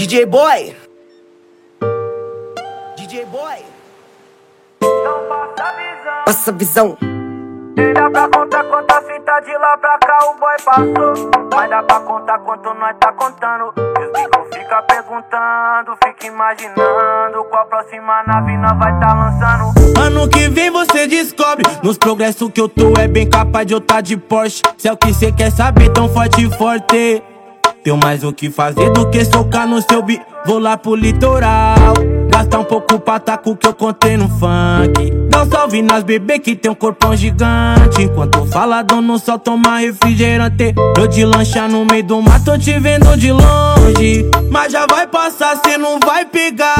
DJ Boy. DJ Boy. Passa a visão. Nem dá pra contar quanta fita de lá pra cá o boy passou. Mas dá pra contar quanto nós tá contando. E os bichos fica perguntando, fica imaginando qual próxima nave nós vai tá lançando. Ano que vem você descobre. Nos progressos que eu tô é bem capaz de eu tá de Porsche. Se é o que cê quer saber, tão forte e forte. Tenho mais o que fazer do que socar no seu bi. Vou lá pro litoral. Gastar um pouco pra taco que eu contei no funk. Dá um salve nas bebê que tem um corpão gigante. Enquanto fala, dono só toma refrigerante. Eu de lancha no meio do mato, tô te vendo de longe. Mas já vai passar, cê não vai pegar.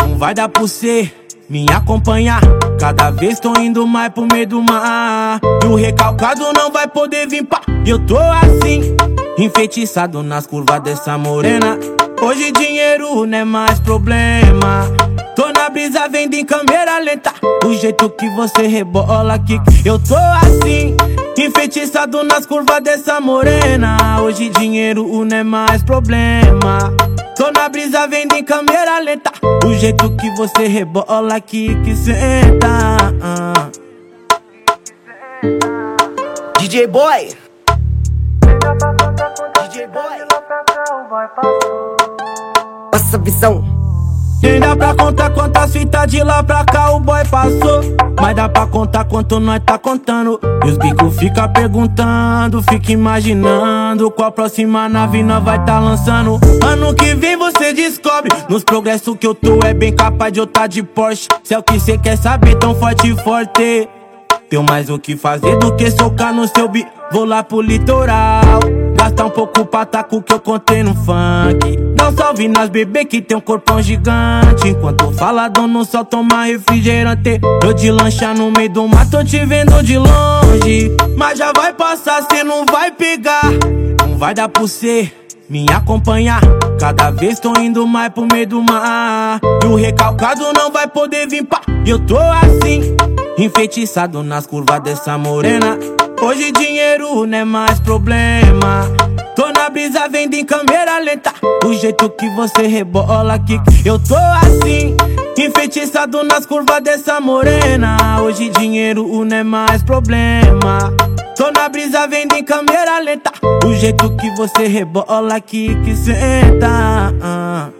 Não vai dar pro cê me acompanhar. Cada vez tô indo mais pro meio do mar. E o recalcado não vai poder vir pá. Eu tô assim, enfeitiçado nas curvas dessa morena. Hoje dinheiro não é mais problema. Tô na brisa vendo em câmera lenta. O jeito que você rebola aqui. Eu tô assim, enfeitiçado nas curvas dessa morena. Hoje dinheiro não é mais problema. Tô na brisa vendo em câmera lenta. O jeito que você rebola aqui que senta. DJ Boy. Boy passou. Passa visão. Nem dá pra contar quantas fitas de lá pra cá o boy passou. Mas dá pra contar quanto nós tá contando. E os bicos fica perguntando, fica imaginando qual próxima nave nós vai tá lançando. Ano que vem você descobre. Nos progressos que eu tô é bem capaz de eu tá de Porsche. Se é o que cê quer saber, tão forte e forte. Tenho mais o que fazer do que socar no seu bi. Vou lá pro litoral. Gastar um pouco pra taco que eu contei no funk. Um salve nas bebê que tem um corpão gigante. Enquanto fala, dono só toma refrigerante. Eu de lancha no meio do mato, tô te vendo de longe. Mas já vai passar, cê não vai pegar. Não vai dar pro cê me acompanhar. Cada vez tô indo mais pro meio do mar. E o recalcado não vai poder vir pá. Eu tô assim, enfeitiçado nas curvas dessa morena. Hoje dinheiro não é mais problema. Tô na brisa vendo em câmera lenta. O jeito que você rebola aqui. Eu tô assim, enfeitiçado nas curvas dessa morena. Hoje dinheiro não é mais problema. Tô na brisa vendo em câmera lenta. O jeito que você rebola que senta. ah.